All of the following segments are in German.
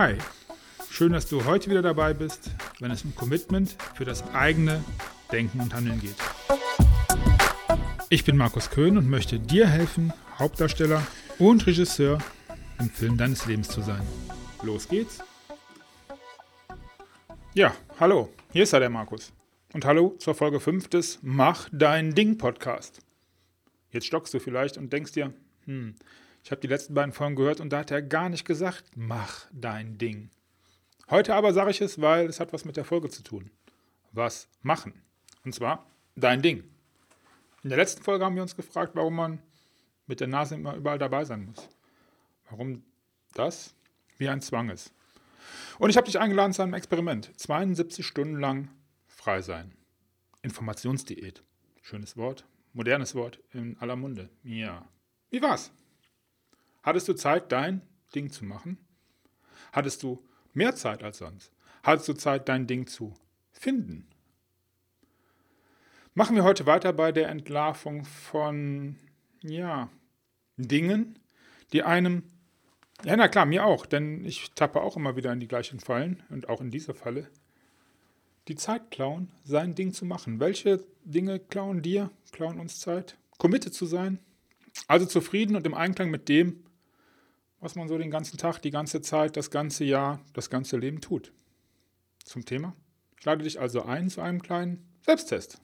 Hi, schön, dass du heute wieder dabei bist, wenn es um Commitment für das eigene Denken und Handeln geht. Ich bin Markus Köhn und möchte dir helfen, Hauptdarsteller und Regisseur im Film deines Lebens zu sein. Los geht's! Ja, hallo, hier ist er, der Markus. Und hallo zur Folge 5 des Mach dein Ding Podcast. Jetzt stockst du vielleicht und denkst dir, hm, ich habe die letzten beiden Folgen gehört und da hat er gar nicht gesagt, mach dein Ding. Heute aber sage ich es, weil es hat was mit der Folge zu tun. Was machen? Und zwar dein Ding. In der letzten Folge haben wir uns gefragt, warum man mit der Nase immer überall dabei sein muss. Warum das wie ein Zwang ist. Und ich habe dich eingeladen zu einem Experiment. 72 Stunden lang frei sein. Informationsdiät. Schönes Wort, modernes Wort in aller Munde. Ja. Wie war's? Hattest du Zeit, dein Ding zu machen? Hattest du mehr Zeit als sonst? Hattest du Zeit, dein Ding zu finden? Machen wir heute weiter bei der Entlarvung von, ja, Dingen, die einem, ja, na klar, mir auch, denn ich tappe auch immer wieder in die gleichen Fallen und auch in dieser Falle, die Zeit klauen, sein Ding zu machen. Welche Dinge klauen dir, klauen uns Zeit? Committed zu sein, also zufrieden und im Einklang mit dem, was man so den ganzen Tag, die ganze Zeit, das ganze Jahr, das ganze Leben tut. Zum Thema. Ich lade dich also ein zu einem kleinen Selbsttest.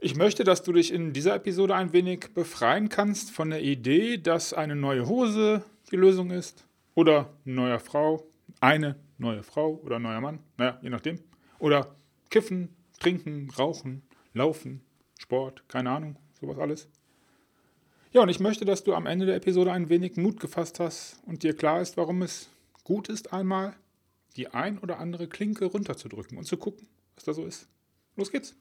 Ich möchte, dass du dich in dieser Episode ein wenig befreien kannst von der Idee, dass eine neue Hose die Lösung ist oder eine neue Frau, eine neue Frau oder ein neuer Mann, naja, je nachdem. Oder kiffen, trinken, rauchen, laufen, Sport, keine Ahnung, sowas alles. Ja, und ich möchte, dass du am Ende der Episode ein wenig Mut gefasst hast und dir klar ist, warum es gut ist, einmal die ein oder andere Klinke runterzudrücken und zu gucken, was da so ist. Los geht's.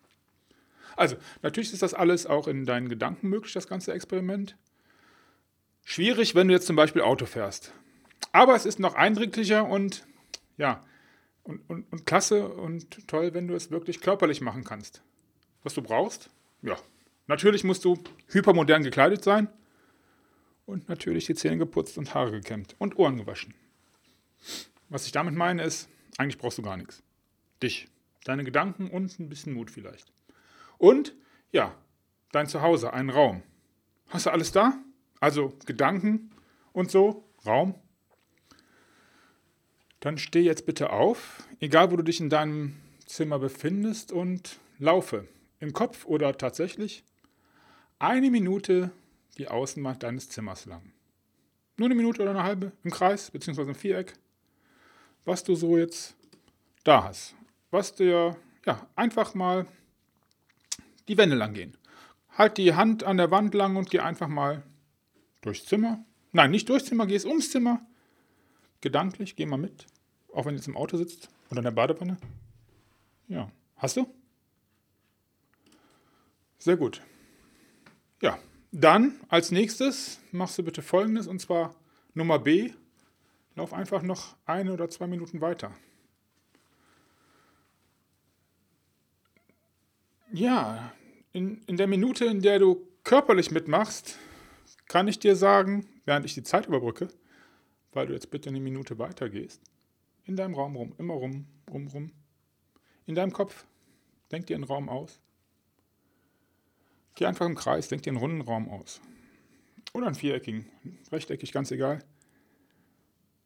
Also, natürlich ist das alles auch in deinen Gedanken möglich, das ganze Experiment. Schwierig, wenn du jetzt zum Beispiel Auto fährst. Aber es ist noch eindrücklicher und ja, und, und, und klasse und toll, wenn du es wirklich körperlich machen kannst. Was du brauchst? Ja, Natürlich musst du hypermodern gekleidet sein und natürlich die Zähne geputzt und Haare gekämmt und Ohren gewaschen. Was ich damit meine ist, eigentlich brauchst du gar nichts. Dich, deine Gedanken und ein bisschen Mut vielleicht. Und ja, dein Zuhause, einen Raum. Hast du alles da? Also Gedanken und so, Raum. Dann steh jetzt bitte auf, egal wo du dich in deinem Zimmer befindest und laufe. Im Kopf oder tatsächlich eine Minute die Außenwand deines Zimmers lang. Nur eine Minute oder eine halbe im Kreis bzw. im Viereck, was du so jetzt da hast. Was dir, ja, einfach mal die Wände lang gehen. Halt die Hand an der Wand lang und geh einfach mal durchs Zimmer. Nein, nicht durchs Zimmer, gehst ums Zimmer. Gedanklich, geh mal mit. Auch wenn du jetzt im Auto sitzt oder in der Badewanne. Ja, hast du? Sehr gut. Ja, dann als nächstes machst du bitte folgendes und zwar Nummer B. Lauf einfach noch eine oder zwei Minuten weiter. Ja, in, in der Minute, in der du körperlich mitmachst, kann ich dir sagen, während ich die Zeit überbrücke, weil du jetzt bitte eine Minute weiter gehst, in deinem Raum rum, immer rum, rum, rum, in deinem Kopf, denk dir einen Raum aus Geh einfach im Kreis, denk dir einen runden Raum aus. Oder einen viereckigen, rechteckig, ganz egal.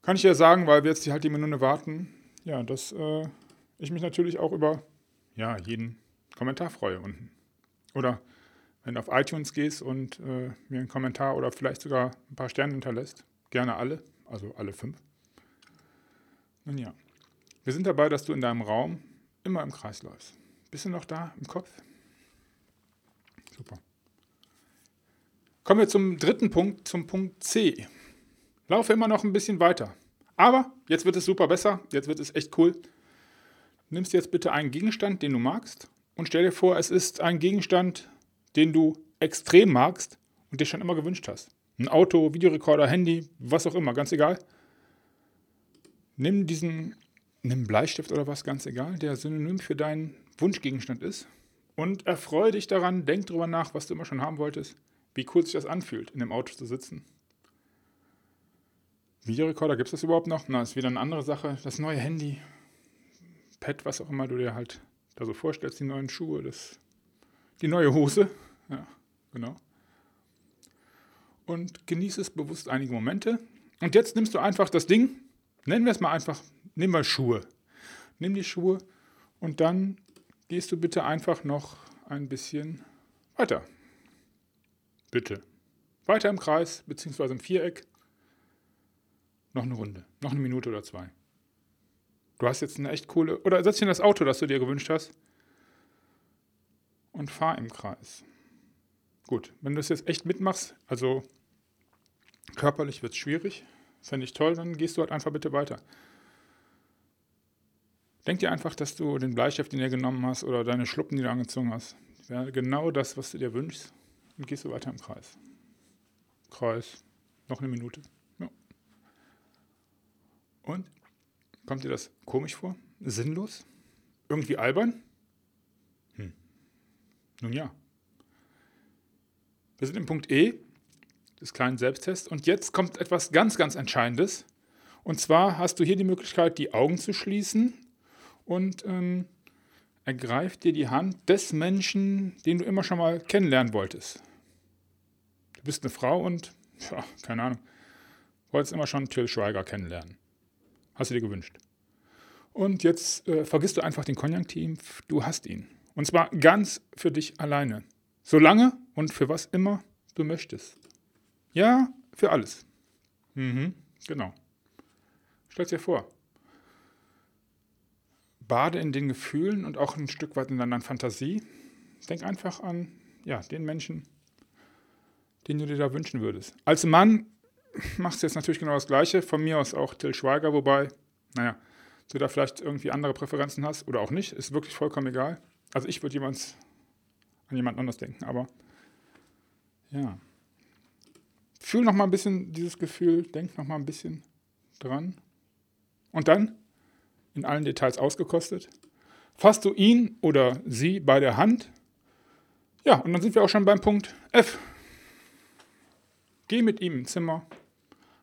Kann ich dir sagen, weil wir jetzt halt die Minute warten, ja, dass äh, ich mich natürlich auch über ja, jeden Kommentar freue unten. Oder wenn du auf iTunes gehst und äh, mir einen Kommentar oder vielleicht sogar ein paar Sterne hinterlässt, gerne alle, also alle fünf. Nun ja, wir sind dabei, dass du in deinem Raum immer im Kreis läufst. Bist du noch da im Kopf? Super. Kommen wir zum dritten Punkt, zum Punkt C. Laufe immer noch ein bisschen weiter. Aber jetzt wird es super besser, jetzt wird es echt cool. Nimmst jetzt bitte einen Gegenstand, den du magst, und stell dir vor, es ist ein Gegenstand, den du extrem magst und dir schon immer gewünscht hast. Ein Auto, Videorekorder, Handy, was auch immer, ganz egal. Nimm diesen, nimm Bleistift oder was, ganz egal, der synonym für deinen Wunschgegenstand ist und erfreue dich daran, denk drüber nach, was du immer schon haben wolltest, wie cool sich das anfühlt, in dem Auto zu sitzen. Videorekorder, gibt es das überhaupt noch? Na, ist wieder eine andere Sache. Das neue Handy, Pad, was auch immer du dir halt da so vorstellst, die neuen Schuhe, das, die neue Hose. Ja, genau. Und genieße es bewusst einige Momente. Und jetzt nimmst du einfach das Ding, nennen wir es mal einfach, nimm mal Schuhe. Nimm die Schuhe und dann gehst du bitte einfach noch ein bisschen weiter. Bitte. Weiter im Kreis, beziehungsweise im Viereck. Noch eine Runde, noch eine Minute oder zwei. Du hast jetzt eine echt coole. Oder setz dich in das Auto, das du dir gewünscht hast. Und fahr im Kreis. Gut, wenn du das jetzt echt mitmachst, also körperlich wird es schwierig, fände ich toll, dann gehst du halt einfach bitte weiter. Denk dir einfach, dass du den Bleistift, den du genommen hast, oder deine Schluppen, die du angezogen hast, wäre genau das, was du dir wünschst, und gehst du weiter im Kreis. Kreis, noch eine Minute. Ja. Und kommt dir das komisch vor? Sinnlos? Irgendwie albern? Hm. Nun ja. Wir sind im Punkt E des kleinen Selbsttests und jetzt kommt etwas ganz, ganz Entscheidendes. Und zwar hast du hier die Möglichkeit, die Augen zu schließen und ähm, ergreift dir die Hand des Menschen, den du immer schon mal kennenlernen wolltest. Du bist eine Frau und, ja, keine Ahnung, wolltest immer schon Till Schweiger kennenlernen. Hast du dir gewünscht. Und jetzt äh, vergisst du einfach den Konjunktiv, du hast ihn. Und zwar ganz für dich alleine. Solange und für was immer du möchtest. Ja, für alles. Mhm, genau. Stell dir vor, bade in den Gefühlen und auch ein Stück weit in deiner Fantasie. Denk einfach an ja, den Menschen, den du dir da wünschen würdest. Als Mann machst du jetzt natürlich genau das Gleiche. Von mir aus auch Till Schweiger, wobei, naja, du da vielleicht irgendwie andere Präferenzen hast oder auch nicht, ist wirklich vollkommen egal. Also ich würde jemand an jemand anders denken, aber ja. Fühl noch mal ein bisschen dieses Gefühl, denk noch mal ein bisschen dran. Und dann in allen Details ausgekostet. Fasst du ihn oder sie bei der Hand. Ja, und dann sind wir auch schon beim Punkt F. Geh mit ihm im Zimmer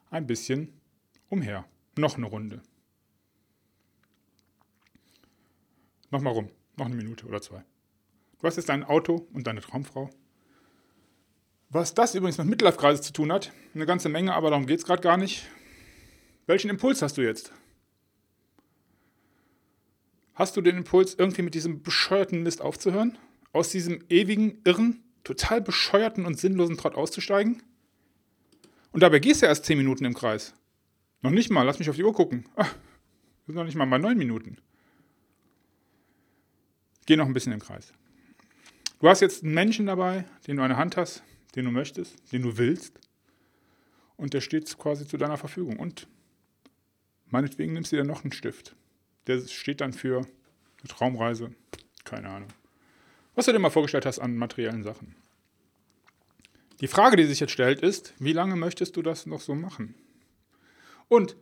ein bisschen umher. Noch eine Runde. Nochmal rum. Noch eine Minute oder zwei. Du hast jetzt dein Auto und deine Traumfrau. Was das übrigens mit Midlife-Kreise zu tun hat, eine ganze Menge, aber darum geht es gerade gar nicht. Welchen Impuls hast du jetzt? Hast du den Impuls, irgendwie mit diesem bescheuerten Mist aufzuhören? Aus diesem ewigen, irren, total bescheuerten und sinnlosen Trott auszusteigen? Und dabei gehst du erst 10 Minuten im Kreis. Noch nicht mal, lass mich auf die Uhr gucken. Ach, sind noch nicht mal bei 9 Minuten. Geh noch ein bisschen im Kreis. Du hast jetzt einen Menschen dabei, den du eine Hand hast, den du möchtest, den du willst. Und der steht quasi zu deiner Verfügung. Und meinetwegen nimmst du dir noch einen Stift. Der steht dann für eine Traumreise. Keine Ahnung. Was du dir mal vorgestellt hast an materiellen Sachen. Die Frage, die sich jetzt stellt, ist, wie lange möchtest du das noch so machen? Und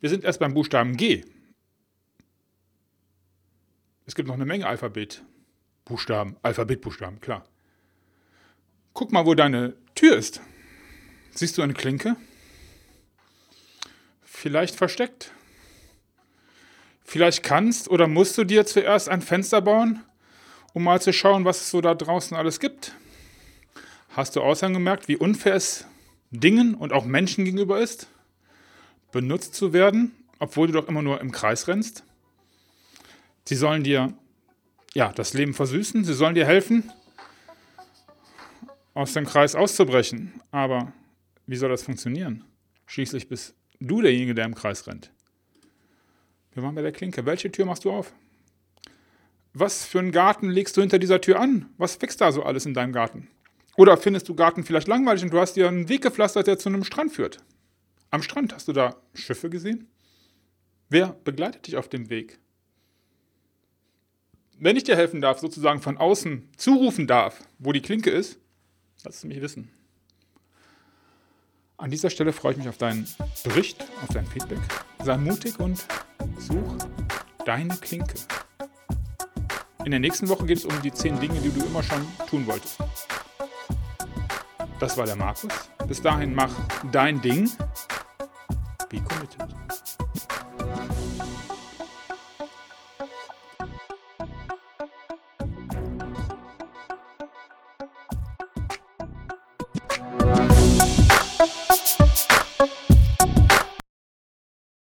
wir sind erst beim Buchstaben G. Es gibt noch eine Menge Alphabet. Buchstaben, Alphabetbuchstaben, klar. Guck mal, wo deine Tür ist. Siehst du eine Klinke? Vielleicht versteckt. Vielleicht kannst oder musst du dir zuerst ein Fenster bauen, um mal zu schauen, was es so da draußen alles gibt. Hast du außerdem gemerkt, wie unfair es Dingen und auch Menschen gegenüber ist, benutzt zu werden, obwohl du doch immer nur im Kreis rennst? Sie sollen dir ja, das Leben versüßen, sie sollen dir helfen, aus dem Kreis auszubrechen. Aber wie soll das funktionieren? Schließlich bist du derjenige, der im Kreis rennt. Wir waren bei der Klinke. Welche Tür machst du auf? Was für einen Garten legst du hinter dieser Tür an? Was wächst da so alles in deinem Garten? Oder findest du Garten vielleicht langweilig und du hast dir einen Weg gepflastert, der zu einem Strand führt? Am Strand hast du da Schiffe gesehen? Wer begleitet dich auf dem Weg? Wenn ich dir helfen darf, sozusagen von außen zurufen darf, wo die Klinke ist, lass es mich wissen. An dieser Stelle freue ich mich auf deinen Bericht, auf dein Feedback. Sei mutig und such deine Klinke. In der nächsten Woche geht es um die 10 Dinge, die du immer schon tun wolltest. Das war der Markus. Bis dahin mach dein Ding Be Committed.